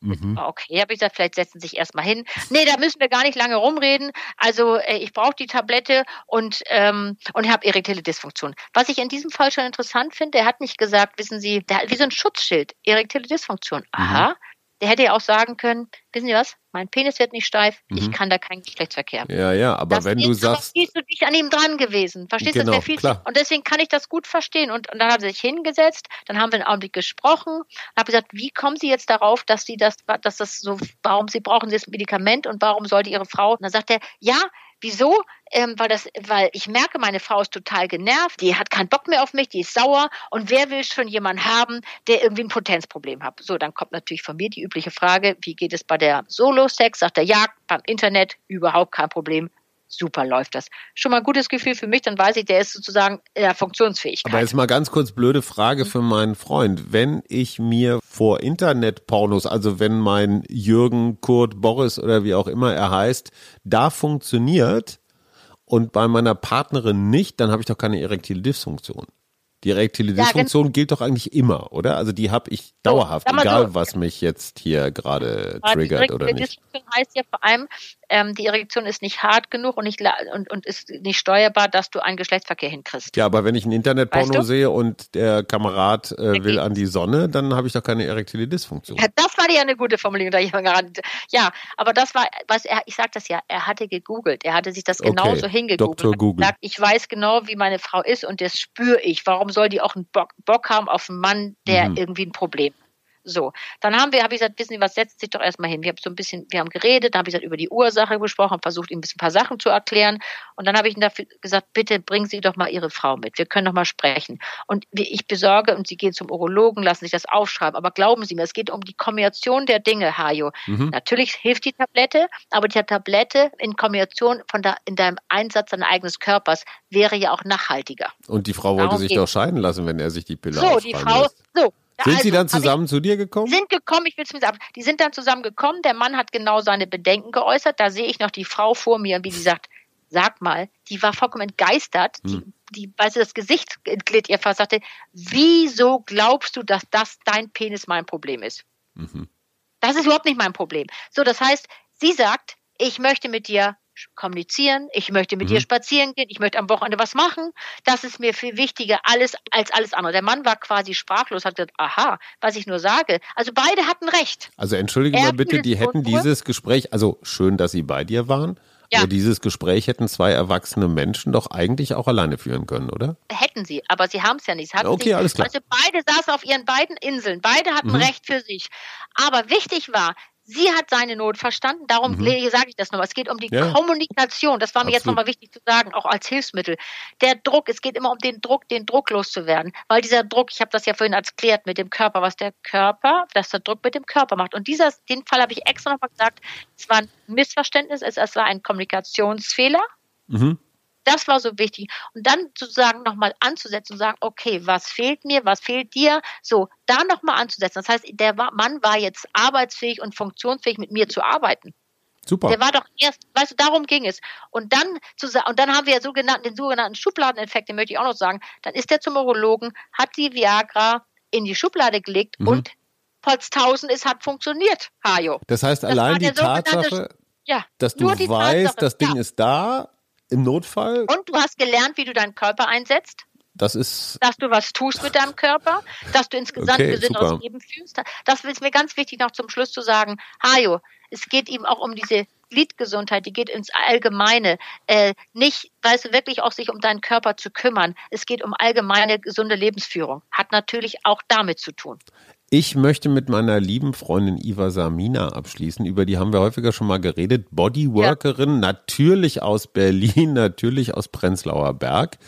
Mhm. Okay, habe ich gesagt, vielleicht setzen Sie sich erstmal hin. Nee, da müssen wir gar nicht lange rumreden. Also äh, ich brauche die Tablette und, ähm, und habe erektile Dysfunktion. Was ich in diesem Fall schon interessant finde, er hat nicht gesagt, wissen Sie, der hat wie so ein Schutzschild, erektile Dysfunktion. Aha. Der hätte ja auch sagen können, wissen Sie was, mein Penis wird nicht steif, ich Mhm. kann da keinen Geschlechtsverkehr. Ja, ja, aber Das wenn du ist sagst, viel zu dicht an ihm dran gewesen. Verstehst du? Genau, Das wäre viel zu, klar. und deswegen kann ich das gut verstehen. Und, und dann haben sie sich hingesetzt, dann haben wir einen Augenblick gesprochen, habe gesagt, wie kommen Sie jetzt darauf, dass Sie das, dass das so, warum Sie brauchen Sie das Medikament und warum sollte Ihre Frau? Und dann sagt er, ja, wieso? Ähm, weil das, weil ich merke, meine Frau ist total genervt, die hat keinen Bock mehr auf mich, die ist sauer und wer will schon jemanden haben, der irgendwie ein Potenzproblem hat? So, dann kommt natürlich von mir die übliche Frage, wie geht es bei der Solo-Sex? Sagt er, ja, beim Internet überhaupt kein Problem. Super läuft das. Schon mal ein gutes Gefühl für mich, dann weiß ich, der ist sozusagen in der Funktionsfähigkeit. aber jetzt mal ganz kurz blöde Frage für meinen Freund. Wenn ich mir vor Internetpornos, also wenn mein Jürgen, Kurt, Boris oder wie auch immer er heißt, da funktioniert und bei meiner Partnerin nicht, dann habe ich doch keine erektile Dysfunktion. Die erektile Dysfunktion ja, gilt doch eigentlich immer, oder? Also die habe ich dauerhaft, so, egal so, was mich jetzt hier gerade triggert oder nicht. Dysfunktion heißt ja vor allem, ähm, die Erektion ist nicht hart genug und, nicht, und, und ist nicht steuerbar, dass du einen Geschlechtsverkehr hinkriegst. Ja, aber wenn ich ein Internetporno weißt du? sehe und der Kamerad äh, will an die Sonne, dann habe ich doch keine erektile Dysfunktion. Ja, das war ja eine gute Formulierung. Ja, aber das war, was er, ich sage das ja, er hatte gegoogelt, er hatte sich das genauso okay. hingegoogelt. Dr. Google. Gesagt, ich weiß genau, wie meine Frau ist und das spüre ich. Warum soll die auch einen Bock, Bock haben auf einen Mann, der mhm. irgendwie ein Problem hat? So, dann haben wir, habe ich gesagt, wissen Sie was, setzt sich doch erstmal hin. Wir haben so ein bisschen, wir haben geredet, dann habe ich gesagt, über die Ursache gesprochen, versucht, ihm ein, bisschen ein paar Sachen zu erklären. Und dann habe ich ihm dafür gesagt, bitte bringen Sie doch mal Ihre Frau mit. Wir können doch mal sprechen. Und ich besorge, und Sie gehen zum Urologen, lassen sich das aufschreiben. Aber glauben Sie mir, es geht um die Kombination der Dinge, Hajo. Mhm. Natürlich hilft die Tablette, aber die Tablette in Kombination von da, in deinem Einsatz deines eigenen Körpers wäre ja auch nachhaltiger. Und die Frau wollte Darum sich doch scheiden lassen, wenn er sich die Pille So, die Frau, lässt. so, sind also, Sie dann zusammen ich, zu dir gekommen? Sind gekommen, ich will es mir sagen. Die sind dann zusammen gekommen. Der Mann hat genau seine Bedenken geäußert. Da sehe ich noch die Frau vor mir, wie sie sagt, sag mal, die war vollkommen entgeistert. Hm. Die, die, weil sie das Gesicht glitt ihr fast, sagte, wieso glaubst du, dass das dein Penis mein Problem ist? Mhm. Das ist überhaupt nicht mein Problem. So, das heißt, sie sagt, ich möchte mit dir kommunizieren, ich möchte mit mhm. dir spazieren gehen, ich möchte am Wochenende was machen. Das ist mir viel wichtiger alles als alles andere. Der Mann war quasi sprachlos, hat gesagt, aha, was ich nur sage. Also beide hatten recht. Also entschuldige mal bitte, die hätten dieses Gespräch, also schön, dass sie bei dir waren. Ja. Aber dieses Gespräch hätten zwei erwachsene Menschen doch eigentlich auch alleine führen können, oder? Hätten sie, aber sie haben es ja nicht. okay, sich, alles klar. Also beide saßen auf ihren beiden Inseln, beide hatten mhm. Recht für sich. Aber wichtig war, Sie hat seine Not verstanden, darum mhm. sage ich das nochmal. Es geht um die ja. Kommunikation, das war mir Absolut. jetzt nochmal wichtig zu sagen, auch als Hilfsmittel. Der Druck, es geht immer um den Druck, den Druck loszuwerden. Weil dieser Druck, ich habe das ja vorhin erklärt mit dem Körper, was der Körper, dass der Druck mit dem Körper macht. Und dieser, den Fall habe ich extra nochmal gesagt, es war ein Missverständnis, es, es war ein Kommunikationsfehler. Mhm. Das war so wichtig. Und dann sozusagen nochmal anzusetzen und sagen, okay, was fehlt mir, was fehlt dir? So, da nochmal anzusetzen. Das heißt, der Mann war jetzt arbeitsfähig und funktionsfähig, mit mir zu arbeiten. Super. Der war doch erst, weißt du, darum ging es. Und dann zu und dann haben wir ja sogenannten, den sogenannten Schubladeneffekt, den möchte ich auch noch sagen. Dann ist der zum Urologen, hat die Viagra in die Schublade gelegt mhm. und Polztausend ist, hat funktioniert, Hajo. Das heißt, das allein die Tatsache, ja, dass du weißt, Tatsache, das Ding ja. ist da, im Notfall. Und du hast gelernt, wie du deinen Körper einsetzt. Das ist. Dass du was tust mit deinem Körper, dass du insgesamt okay, gesünderes Leben fühlst. Das ist mir ganz wichtig, noch zum Schluss zu sagen. Hajo, es geht ihm auch um diese Gliedgesundheit, die geht ins Allgemeine. Äh, nicht, weißt du, wirklich auch sich um deinen Körper zu kümmern. Es geht um allgemeine gesunde Lebensführung. Hat natürlich auch damit zu tun. Ich möchte mit meiner lieben Freundin Iva Samina abschließen. Über die haben wir häufiger schon mal geredet. Bodyworkerin, ja. natürlich aus Berlin, natürlich aus Prenzlauer Berg.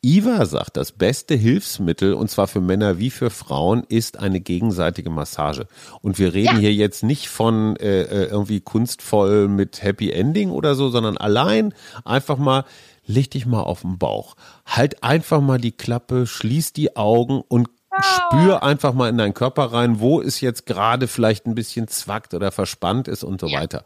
Iva sagt, das beste Hilfsmittel, und zwar für Männer wie für Frauen, ist eine gegenseitige Massage. Und wir reden ja. hier jetzt nicht von äh, äh irgendwie kunstvoll mit Happy Ending oder so, sondern allein einfach mal leg dich mal auf den Bauch. Halt einfach mal die Klappe, schließ die Augen und Spür einfach mal in deinen Körper rein, wo es jetzt gerade vielleicht ein bisschen zwackt oder verspannt ist und so ja. weiter.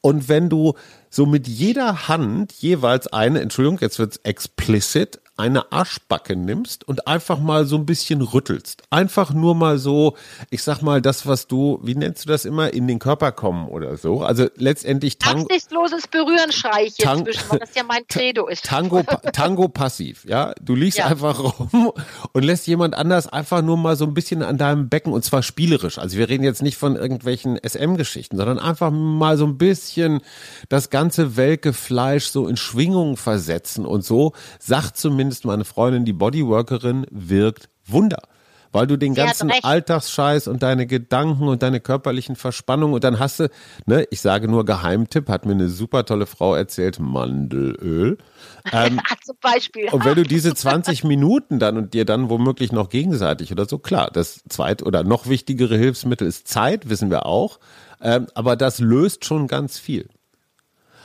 Und wenn du so mit jeder Hand jeweils eine, Entschuldigung, jetzt wird's explicit, eine Arschbacke nimmst und einfach mal so ein bisschen rüttelst. Einfach nur mal so, ich sag mal, das, was du, wie nennst du das immer, in den Körper kommen oder so. Also letztendlich Tango. Absichtsloses Berühren schreie ich jetzt zwischen, weil das ja mein Credo ist. Tango, Tango passiv, ja. Du liegst ja. einfach rum und lässt jemand anders einfach nur mal so ein bisschen an deinem Becken und zwar spielerisch. Also wir reden jetzt nicht von irgendwelchen SM-Geschichten, sondern einfach mal so ein bisschen das ganze welke Fleisch so in Schwingung versetzen und so, sagt zumindest zumindest meine Freundin, die Bodyworkerin, wirkt Wunder. Weil du den ganzen Alltagsscheiß und deine Gedanken und deine körperlichen Verspannungen und dann hast du, ne, ich sage nur Geheimtipp, hat mir eine super tolle Frau erzählt, Mandelöl. Ähm, Zum Beispiel. Und wenn du diese 20 Minuten dann und dir dann womöglich noch gegenseitig oder so, klar, das zweit oder noch wichtigere Hilfsmittel ist Zeit, wissen wir auch. Ähm, aber das löst schon ganz viel.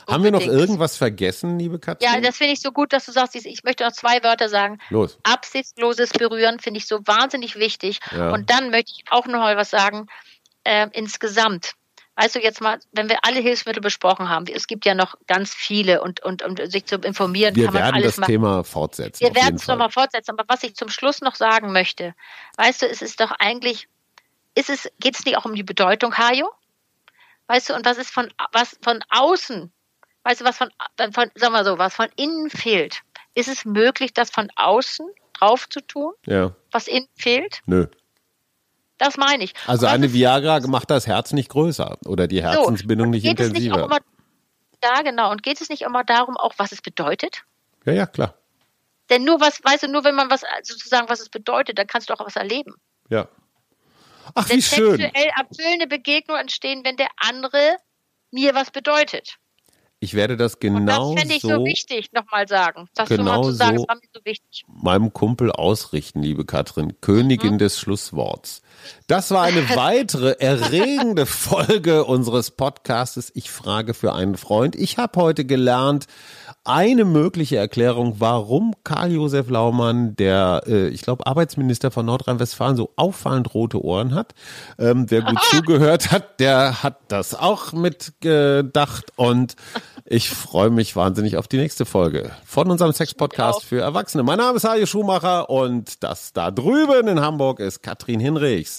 Haben wir noch irgendwas vergessen, liebe Katja? Ja, das finde ich so gut, dass du sagst, ich möchte noch zwei Wörter sagen. Los. Absichtsloses Berühren finde ich so wahnsinnig wichtig. Ja. Und dann möchte ich auch noch mal was sagen, äh, insgesamt. Weißt du jetzt mal, wenn wir alle Hilfsmittel besprochen haben, es gibt ja noch ganz viele und, und, und sich zu informieren, Wir kann man werden alles das machen. Thema fortsetzen. Wir werden es nochmal fortsetzen, aber was ich zum Schluss noch sagen möchte, weißt du, es ist doch eigentlich, ist es, geht es nicht auch um die Bedeutung, Hajo? Weißt du, und was ist von, was von außen, weißt du, was von, von, sag mal so, was von innen fehlt? Ist es möglich, das von außen drauf zu tun, Ja, was innen fehlt? nö. Das meine ich. Also eine Viagra macht das Herz nicht größer oder die Herzensbindung und nicht geht es nicht intensiver. immer, ja, genau. Und geht es nicht immer darum, auch was es bedeutet? ja, ja, klar. Denn nur was, weißt du, nur wenn man was sozusagen, was es bedeutet, dann kannst du auch was erleben. Ja. Ach, wie Wenn schön. sexuell erfüllende Begegnungen entstehen, wenn der andere mir was bedeutet. Ich werde das Und genau das fände ich so, so wichtig, nochmal sagen. Das Genau mal zu sagen, so. das war mir so wichtig. meinem Kumpel ausrichten, liebe Katrin, Königin Mhm. des Schlussworts. Das war eine weitere erregende Folge unseres Podcastes Ich frage für einen Freund. Ich habe heute gelernt, eine mögliche Erklärung, warum Karl-Josef Laumann, der, äh, ich glaube, Arbeitsminister von Nordrhein-Westfalen, so auffallend rote Ohren hat. Ähm, wer gut zugehört hat, der hat das auch mitgedacht und ich freue mich wahnsinnig auf die nächste Folge von unserem Sex-Podcast für Erwachsene. Mein Name ist Hajo Schumacher und das da drüben in Hamburg ist Katrin Hinrichs,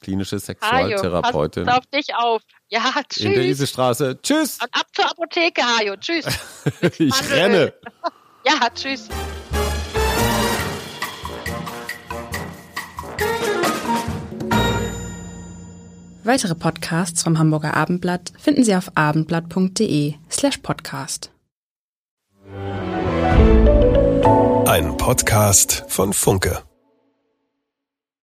klinische Hajo, Sexualtherapeutin pass auf dich auf. Ja, in der tschüss. Isestraße. Tschüss, Und ab zur Apotheke, Hajo. Tschüss. ich renne. Ja, tschüss. Weitere Podcasts vom Hamburger Abendblatt finden Sie auf abendblatt.de slash podcast. Ein Podcast von Funke.